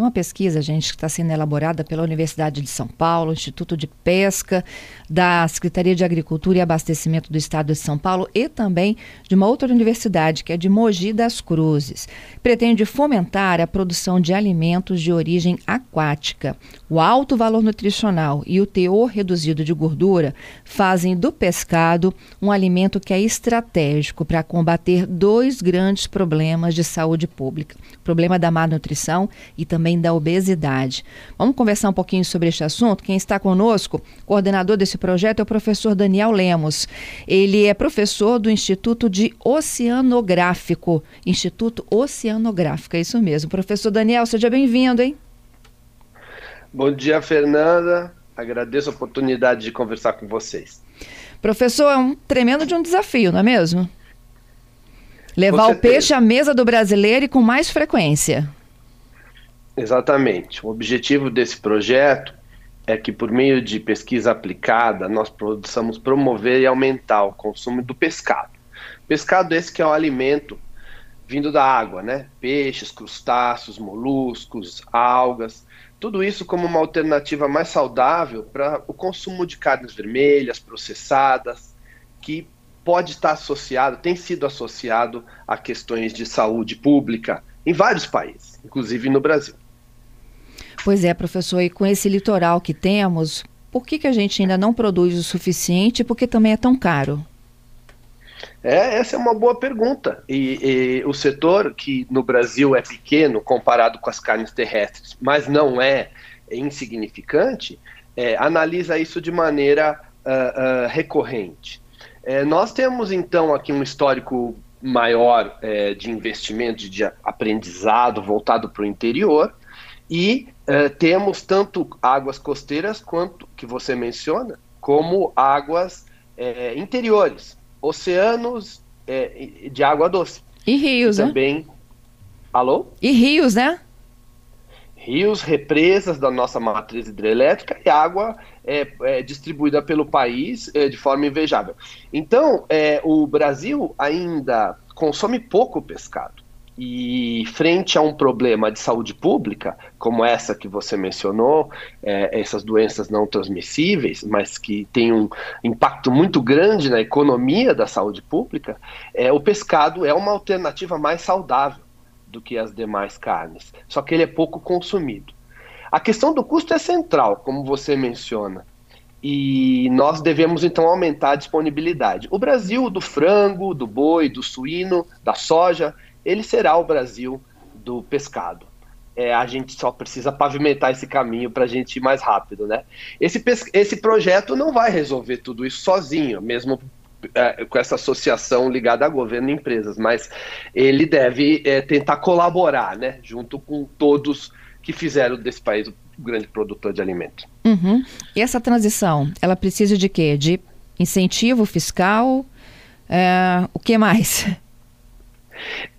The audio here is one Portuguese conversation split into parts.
Uma pesquisa, gente, que está sendo elaborada pela Universidade de São Paulo, Instituto de Pesca, da Secretaria de Agricultura e Abastecimento do Estado de São Paulo e também de uma outra universidade, que é de Mogi das Cruzes. Pretende fomentar a produção de alimentos de origem aquática. O alto valor nutricional e o teor reduzido de gordura fazem do pescado um alimento que é estratégico para combater dois grandes problemas de saúde pública: o problema da má nutrição e também também da obesidade. Vamos conversar um pouquinho sobre este assunto? Quem está conosco, coordenador desse projeto, é o professor Daniel Lemos. Ele é professor do Instituto de Oceanográfico. Instituto Oceanográfico, é isso mesmo. Professor Daniel, seja bem-vindo, hein? Bom dia, Fernanda. Agradeço a oportunidade de conversar com vocês. Professor, é um tremendo de um desafio, não é mesmo? Levar o peixe à mesa do brasileiro e com mais frequência. Exatamente. O objetivo desse projeto é que, por meio de pesquisa aplicada, nós possamos promover e aumentar o consumo do pescado. Pescado esse que é um alimento vindo da água, né? Peixes, crustáceos, moluscos, algas, tudo isso como uma alternativa mais saudável para o consumo de carnes vermelhas, processadas, que pode estar associado, tem sido associado a questões de saúde pública em vários países, inclusive no Brasil. Pois é, professor, e com esse litoral que temos, por que, que a gente ainda não produz o suficiente? Porque também é tão caro. É, essa é uma boa pergunta. E, e, o setor, que no Brasil é pequeno comparado com as carnes terrestres, mas não é insignificante, é, analisa isso de maneira uh, uh, recorrente. É, nós temos então aqui um histórico maior é, de investimento, de aprendizado voltado para o interior, e uh, temos tanto águas costeiras quanto que você menciona, como águas é, interiores, oceanos é, de água doce. E rios, e também... né? Alô? E rios, né? Rios, represas da nossa matriz hidrelétrica e água é, é distribuída pelo país é, de forma invejável. Então, é, o Brasil ainda consome pouco pescado. E frente a um problema de saúde pública, como essa que você mencionou, é, essas doenças não transmissíveis, mas que têm um impacto muito grande na economia da saúde pública, é, o pescado é uma alternativa mais saudável do que as demais carnes, só que ele é pouco consumido. A questão do custo é central, como você menciona e nós devemos então aumentar a disponibilidade. O Brasil do frango, do boi, do suíno, da soja, ele será o Brasil do pescado. É, a gente só precisa pavimentar esse caminho para a gente ir mais rápido, né? Esse, esse projeto não vai resolver tudo isso sozinho, mesmo é, com essa associação ligada a governo e empresas, mas ele deve é, tentar colaborar, né, junto com todos que fizeram desse país um grande produtor de alimento. Uhum. E essa transição, ela precisa de quê? De incentivo fiscal? É, o que mais?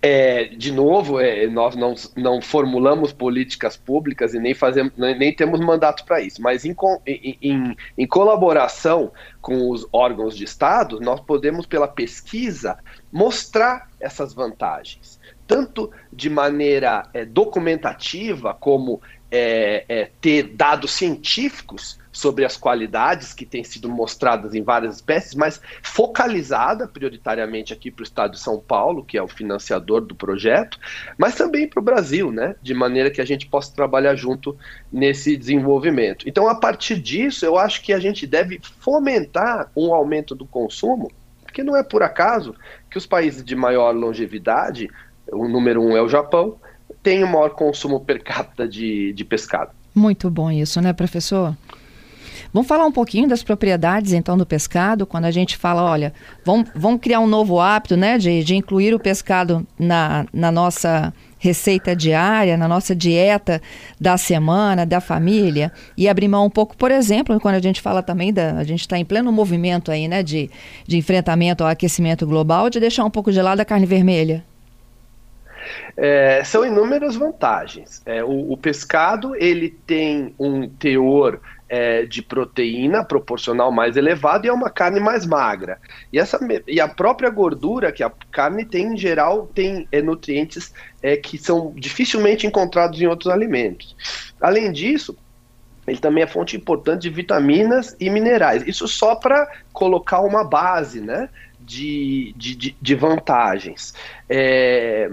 É, de novo, é, nós não, não formulamos políticas públicas e nem, fazemos, nem, nem temos mandato para isso, mas em, em, em, colaboração com os órgãos de Estado, nós podemos, pela pesquisa, mostrar essas vantagens, tanto de maneira é, documentativa, como é, é, ter dados científicos sobre as qualidades que têm sido mostradas em várias espécies, mas focalizada prioritariamente aqui para o estado de São Paulo, que é o financiador do projeto, mas também para o Brasil, né? De maneira que a gente possa trabalhar junto nesse desenvolvimento. Então, a partir disso, eu acho que a gente deve fomentar um aumento do consumo, porque não é por acaso que os países de maior longevidade, o número um é o Japão, tem o maior consumo per capita de, de pescado. Muito bom isso, né, professor? Vamos falar um pouquinho das propriedades, então, do pescado, quando a gente fala, olha, vamos, vamos criar um novo hábito, né, de, de incluir o pescado na, na nossa receita diária, na nossa dieta da semana, da família, e abrir mão um pouco, por exemplo, quando a gente fala também da. A gente está em pleno movimento aí, né, de, de enfrentamento ao aquecimento global, de deixar um pouco de lado a carne vermelha. É, são inúmeras vantagens. É, o, o, pescado ele tem um teor é, de proteína proporcional mais elevado e é uma carne mais magra. E, essa, e a própria gordura que a carne tem, em geral, tem é, nutrientes é, que são dificilmente encontrados em outros alimentos. Além disso, ele também é fonte importante de vitaminas e minerais. Isso só para colocar uma base, né? De, de, de vantagens. É,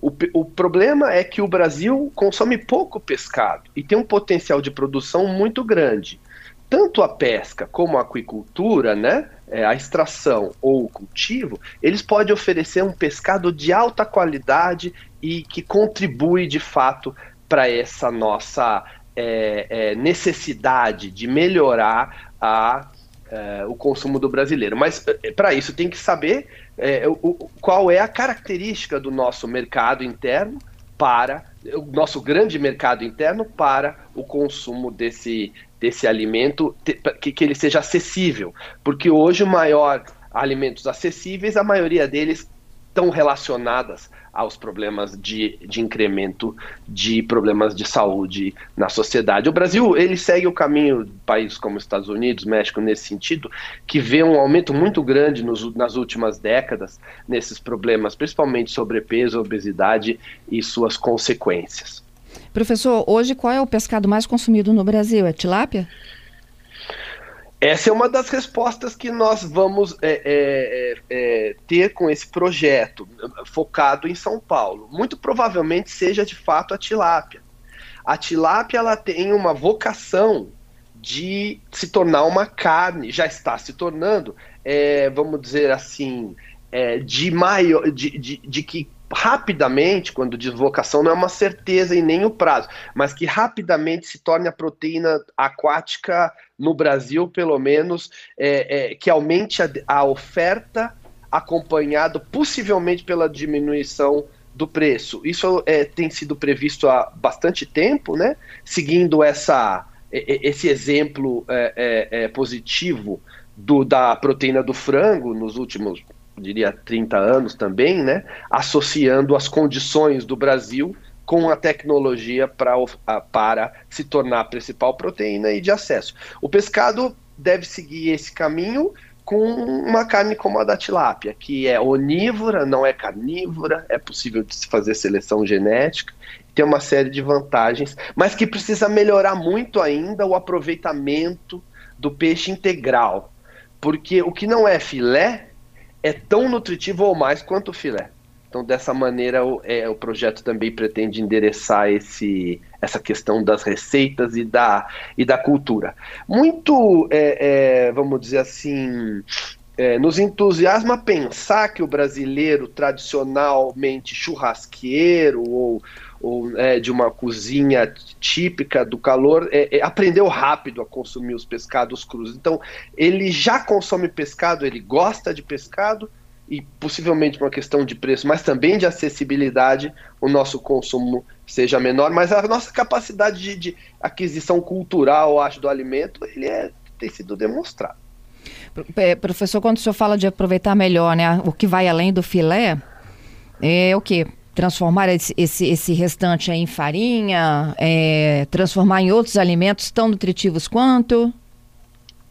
o, o problema é que o Brasil consome pouco pescado e tem um potencial de produção muito grande. Tanto a pesca como a aquicultura, né, é, a extração ou o cultivo, eles podem oferecer um pescado de alta qualidade e que contribui de fato para essa nossa é, é, necessidade de melhorar a, é, o consumo do brasileiro. Mas é, para isso tem que saber é, o, qual é a característica do nosso mercado interno para o nosso grande mercado interno para o consumo desse, desse alimento, que, que ele seja acessível. Porque hoje o maior alimentos acessíveis, a maioria deles estão relacionadas aos problemas de, de incremento de problemas de saúde na sociedade. O Brasil ele segue o caminho de países como Estados Unidos, México nesse sentido, que vê um aumento muito grande nos, nas últimas décadas nesses problemas, principalmente sobrepeso, obesidade e suas consequências. Professor, hoje qual é o pescado mais consumido no Brasil? É tilápia? Essa é uma das respostas que nós vamos é, é, é, é, ter com esse projeto focado em São Paulo. Muito provavelmente seja de fato a tilápia. A tilápia ela tem uma vocação de se tornar uma carne, já está se tornando, é, vamos dizer assim, é, de maior, de, de, de que rapidamente, quando diz vocação, não é uma certeza e nem o prazo, mas que rapidamente se torne a proteína aquática no Brasil, pelo menos, é, é, que aumente a, a oferta, acompanhado possivelmente pela diminuição do preço. Isso é, tem sido previsto há bastante tempo, né? Seguindo essa, esse exemplo é, é, é, positivo do, da proteína do frango nos últimos diria 30 anos também, né, associando as condições do Brasil com a tecnologia pra, para se tornar a principal proteína e de acesso. O pescado deve seguir esse caminho com uma carne como a da tilápia, que é onívora, não é carnívora, é possível de se fazer seleção genética, tem uma série de vantagens, mas que precisa melhorar muito ainda o aproveitamento do peixe integral, porque o que não é filé é tão nutritivo ou mais quanto o filé. Então, dessa maneira, o, é, o projeto também pretende endereçar esse, essa questão das receitas e da, e da cultura. Muito, é, é, vamos dizer assim, é, nos entusiasma pensar que o brasileiro tradicionalmente churrasqueiro ou, ou é, de uma cozinha típica do calor é, é, aprendeu rápido a consumir os pescados crus. Então, ele já consome pescado, ele gosta de pescado e possivelmente uma questão de preço, mas também de acessibilidade, o nosso consumo seja menor, mas a nossa capacidade de, de aquisição cultural, acho, do alimento, ele é, tem sido demonstrado. Professor, quando o senhor fala de aproveitar melhor, né, o que vai além do filé, é o que? Transformar esse, esse, esse, restante em farinha, é, transformar em outros alimentos tão nutritivos quanto?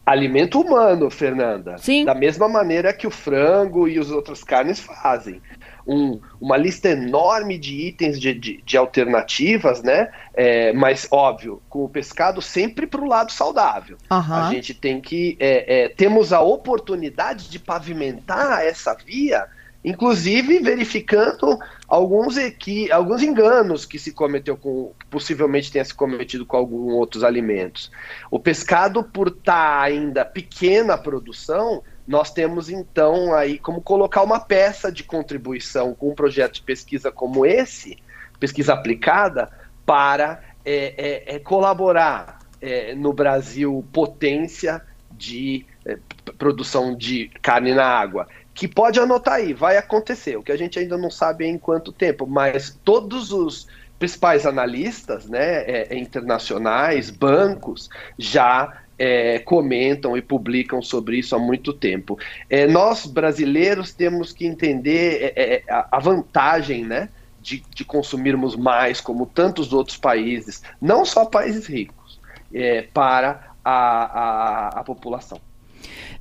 Alimento humano, Fernanda. Sim. Da mesma maneira que o frango e as outras carnes fazem um, uma lista enorme de itens de, de, de alternativas, né? É, mas, óbvio, com o pescado sempre para o lado saudável. Uhum. A gente tem que. É, é, temos a oportunidade de pavimentar essa via inclusive verificando alguns, equi alguns enganos que se cometeu com, possivelmente tenha se cometido com alguns outros alimentos. O pescado, por estar tá ainda pequena a produção, nós temos então aí como colocar uma peça de contribuição com um projeto de pesquisa como esse, pesquisa aplicada, para é, é, é colaborar é, no Brasil potência de é, produção de carne na água. Que pode anotar aí, vai acontecer. O que a gente ainda não sabe é em quanto tempo, mas todos os principais analistas né, é, internacionais, bancos, já é, comentam e publicam sobre isso há muito tempo. É, nós, brasileiros, temos que entender é, é, a vantagem né, de, de consumirmos mais, como tantos outros países, não só países ricos, é, para a, a, a população.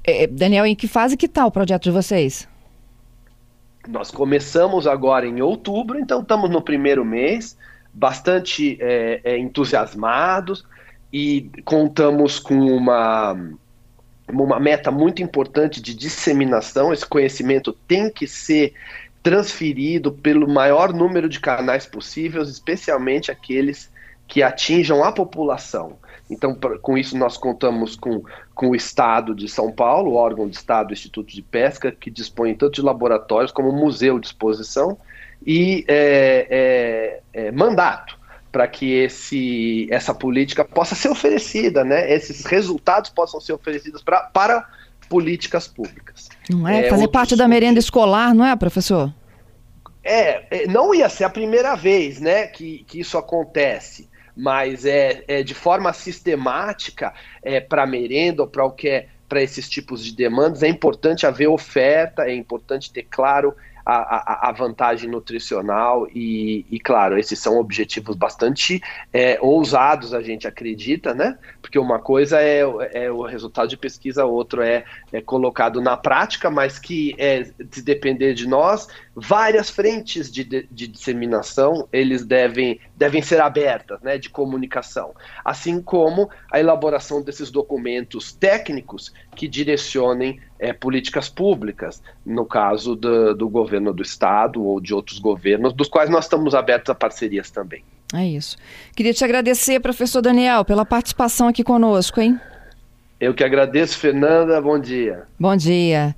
É, Daniel, em que fase que está o projeto de vocês? Nós começamos agora em outubro, então estamos no primeiro mês, bastante é, é, entusiasmados e contamos com uma, uma meta muito importante de disseminação. Esse conhecimento tem que ser transferido pelo maior número de canais possíveis, especialmente aqueles que atinjam a população. Então, pra, com isso, nós contamos com, com o Estado de São Paulo, o órgão de Estado, Instituto de Pesca, que dispõe tanto de laboratórios como museu de exposição e é, é, é, mandato para que esse, essa política possa ser oferecida, né? esses resultados possam ser oferecidos pra, para políticas públicas. Não é? é Fazer parte da merenda escolar, não é, professor? É, é, não ia ser a primeira vez né, que, que isso acontece mas é, é de forma sistemática é, para merenda ou para o que é para esses tipos de demandas, é importante haver oferta, é importante ter claro a, a, vantagem nutricional e, e, claro, esses são objetivos bastante é, ousados, a gente acredita, né? Porque uma coisa é, é o resultado de pesquisa, outro é, é colocado na prática, mas que é, se depender de nós, várias frentes de, de, de disseminação eles devem, devem ser abertas, né? De comunicação, assim como a elaboração desses documentos técnicos que direcionem é, políticas públicas, no caso do, do governo do estado ou de outros governos, dos quais nós estamos abertos a parcerias também. É isso. Queria te agradecer, professor Daniel, pela participação aqui conosco, hein? Eu que agradeço, Fernanda. Bom dia. Bom dia.